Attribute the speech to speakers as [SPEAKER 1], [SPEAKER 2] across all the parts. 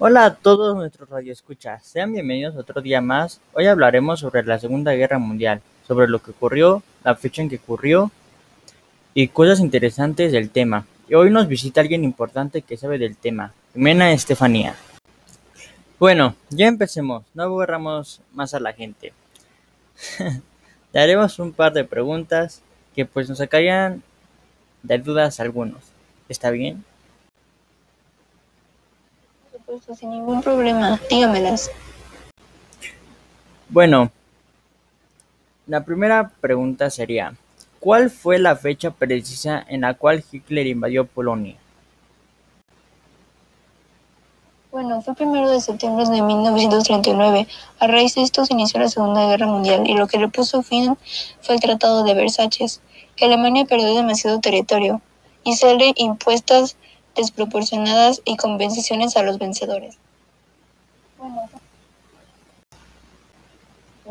[SPEAKER 1] Hola a todos nuestros radioescuchas, sean bienvenidos otro día más. Hoy hablaremos sobre la Segunda Guerra Mundial, sobre lo que ocurrió, la fecha en que ocurrió y cosas interesantes del tema. Y hoy nos visita alguien importante que sabe del tema, Jimena Estefanía. Bueno, ya empecemos, no aburramos más a la gente. Le haremos un par de preguntas que pues nos sacarían de dudas algunos. ¿Está bien?
[SPEAKER 2] Sin ningún problema. Dígamelas.
[SPEAKER 1] Bueno, la primera pregunta sería, ¿cuál fue la fecha precisa en la cual Hitler invadió Polonia?
[SPEAKER 2] Bueno, fue el primero de septiembre de 1939. A raíz de esto se inició la Segunda Guerra Mundial y lo que le puso fin fue el Tratado de Versalles, que Alemania perdió demasiado territorio y se le impuestas desproporcionadas y compensaciones a los vencedores. Bueno,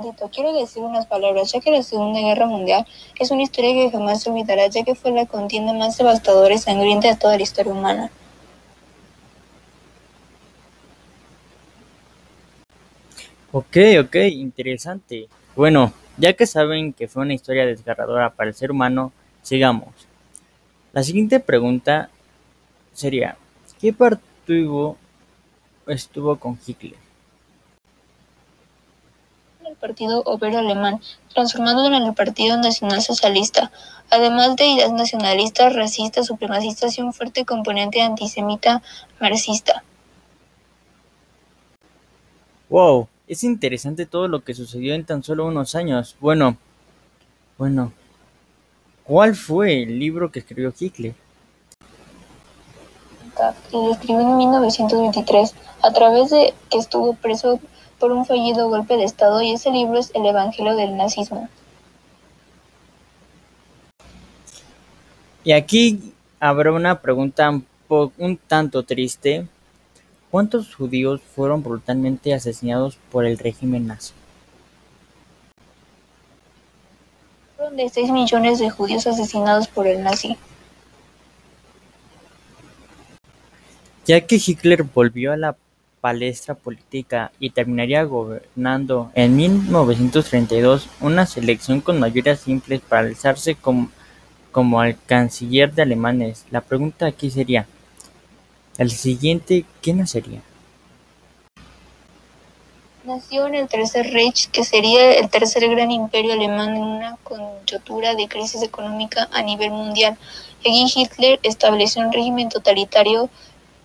[SPEAKER 2] Dito, quiero decir unas palabras, ya que la Segunda Guerra Mundial es una historia que jamás se olvidará, ya que fue la contienda más devastadora y sangrienta de toda la historia humana.
[SPEAKER 1] Ok, ok, interesante. Bueno, ya que saben que fue una historia desgarradora para el ser humano, sigamos. La siguiente pregunta sería, ¿qué partido estuvo con Hitler?
[SPEAKER 2] el Partido Obrero Alemán, transformándolo en el Partido Nacional Socialista, además de ideas nacionalistas, racistas, supremacistas y un fuerte componente antisemita marxista.
[SPEAKER 1] Wow, es interesante todo lo que sucedió en tan solo unos años. Bueno, bueno, ¿cuál fue el libro que escribió Hitler?
[SPEAKER 2] Y lo escribió en 1923, a través de que estuvo preso por un fallido golpe de Estado y ese libro es El Evangelio del Nazismo.
[SPEAKER 1] Y aquí habrá una pregunta un, po- un tanto triste. ¿Cuántos judíos fueron brutalmente asesinados por el régimen nazi?
[SPEAKER 2] Fueron de 6 millones de judíos asesinados por el nazi.
[SPEAKER 1] Ya que Hitler volvió a la palestra política y terminaría gobernando en 1932 una selección con mayorías simples para alzarse como, como canciller de alemanes, la pregunta aquí sería, ¿el siguiente quién nacería?
[SPEAKER 2] Nació en el Tercer Reich, que sería el tercer gran imperio alemán en una coyuntura de crisis económica a nivel mundial. Aquí Hitler estableció un régimen totalitario,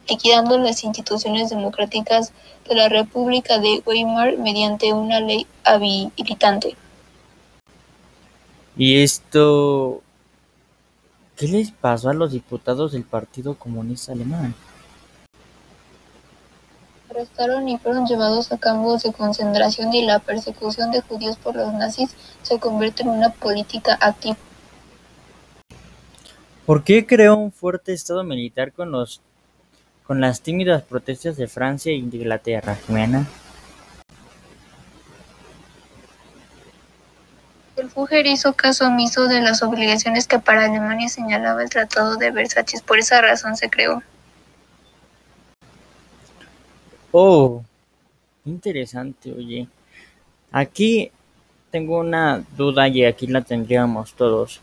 [SPEAKER 2] liquidando las instituciones democráticas de la República de Weimar mediante una ley habilitante.
[SPEAKER 1] Y esto, ¿qué les pasó a los diputados del Partido Comunista Alemán?
[SPEAKER 2] Arrestaron y fueron llevados a campos de concentración y la persecución de judíos por los nazis se convierte en una política activa.
[SPEAKER 1] ¿Por qué creó un fuerte estado militar con los con las tímidas protestas de Francia e Inglaterra, Jimena?
[SPEAKER 2] El Führer hizo caso omiso de las obligaciones que para Alemania señalaba el Tratado de Versalles, por esa razón se creó.
[SPEAKER 1] Oh, interesante, oye. Aquí tengo una duda y aquí la tendríamos todos.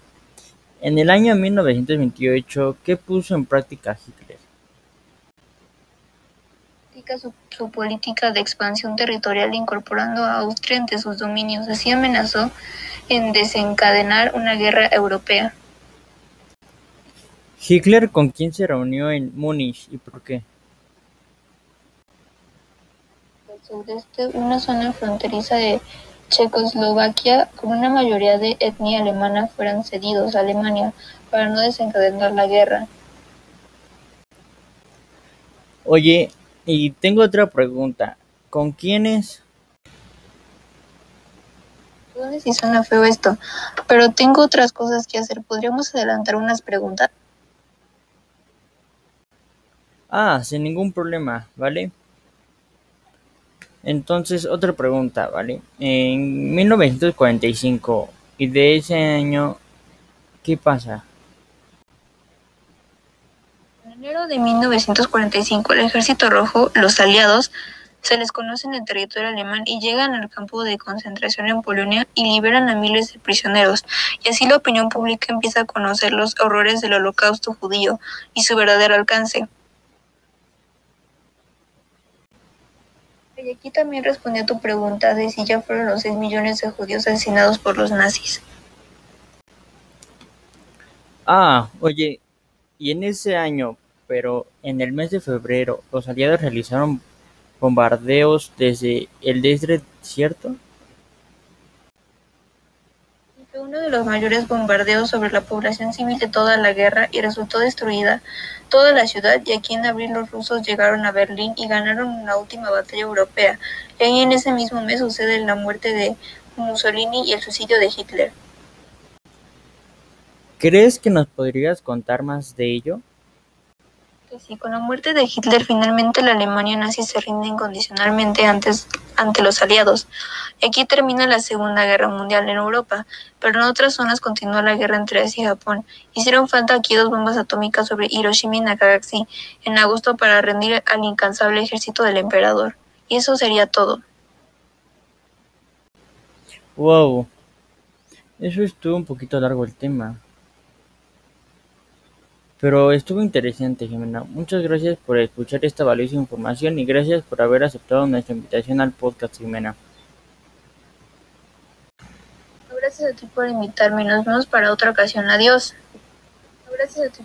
[SPEAKER 1] En el año 1928, ¿qué puso en práctica Hitler?
[SPEAKER 2] Critica Su, su política de expansión territorial incorporando a Austria entre sus dominios. Así amenazó en desencadenar una guerra europea.
[SPEAKER 1] Hitler con quién se reunió en Múnich y por qué?
[SPEAKER 2] Al sudeste, una zona fronteriza de Checoslovaquia, con una mayoría de etnia alemana, fueron cedidos a Alemania para no desencadenar la guerra.
[SPEAKER 1] Oye, y tengo otra pregunta. ¿Con quiénes?
[SPEAKER 2] Perdone si suena feo esto, pero tengo otras cosas que hacer. ¿Podríamos adelantar unas preguntas?
[SPEAKER 1] Ah, sin ningún problema, ¿vale? Entonces, otra pregunta, ¿vale? En 1945 y de ese año, ¿qué pasa?
[SPEAKER 2] En En enero de 1945, el Ejército Rojo, los aliados, se les conoce en el territorio alemán y llegan al campo de concentración en Polonia y liberan a miles de prisioneros. Y así la opinión pública empieza a conocer los horrores del holocausto judío y su verdadero alcance. Y aquí también respondió a tu pregunta de si ya fueron los 6 millones de judíos asesinados por los nazis.
[SPEAKER 1] Ah, oye, y en ese año, pero en el mes de febrero, los aliados realizaron bombardeos desde el desierto.
[SPEAKER 2] Fue uno de los mayores bombardeos sobre la población civil de toda la guerra y resultó destruida toda la ciudad y aquí en abril los rusos llegaron a Berlín y ganaron la última batalla europea. Y ahí en ese mismo mes sucede la muerte de Mussolini y el suicidio de Hitler.
[SPEAKER 1] ¿Crees que nos podrías contar más de ello?
[SPEAKER 2] Sí, con la muerte de Hitler finalmente la Alemania nazi se rinde incondicionalmente antes, ante los aliados. Aquí termina la Segunda Guerra Mundial en Europa, pero en otras zonas continúa la guerra entre Asia y Japón. Hicieron falta aquí dos bombas atómicas sobre Hiroshima y Nagasaki en agosto para rendir al incansable ejército del emperador. Y eso sería todo.
[SPEAKER 1] Wow, eso estuvo un poquito largo el tema. Pero estuvo interesante, Jimena. Muchas gracias por escuchar esta valiosa información y gracias por haber aceptado nuestra invitación al podcast, Jimena.
[SPEAKER 2] Gracias a ti por invitarme. Nos vemos para otra ocasión. Adiós. Gracias a ti.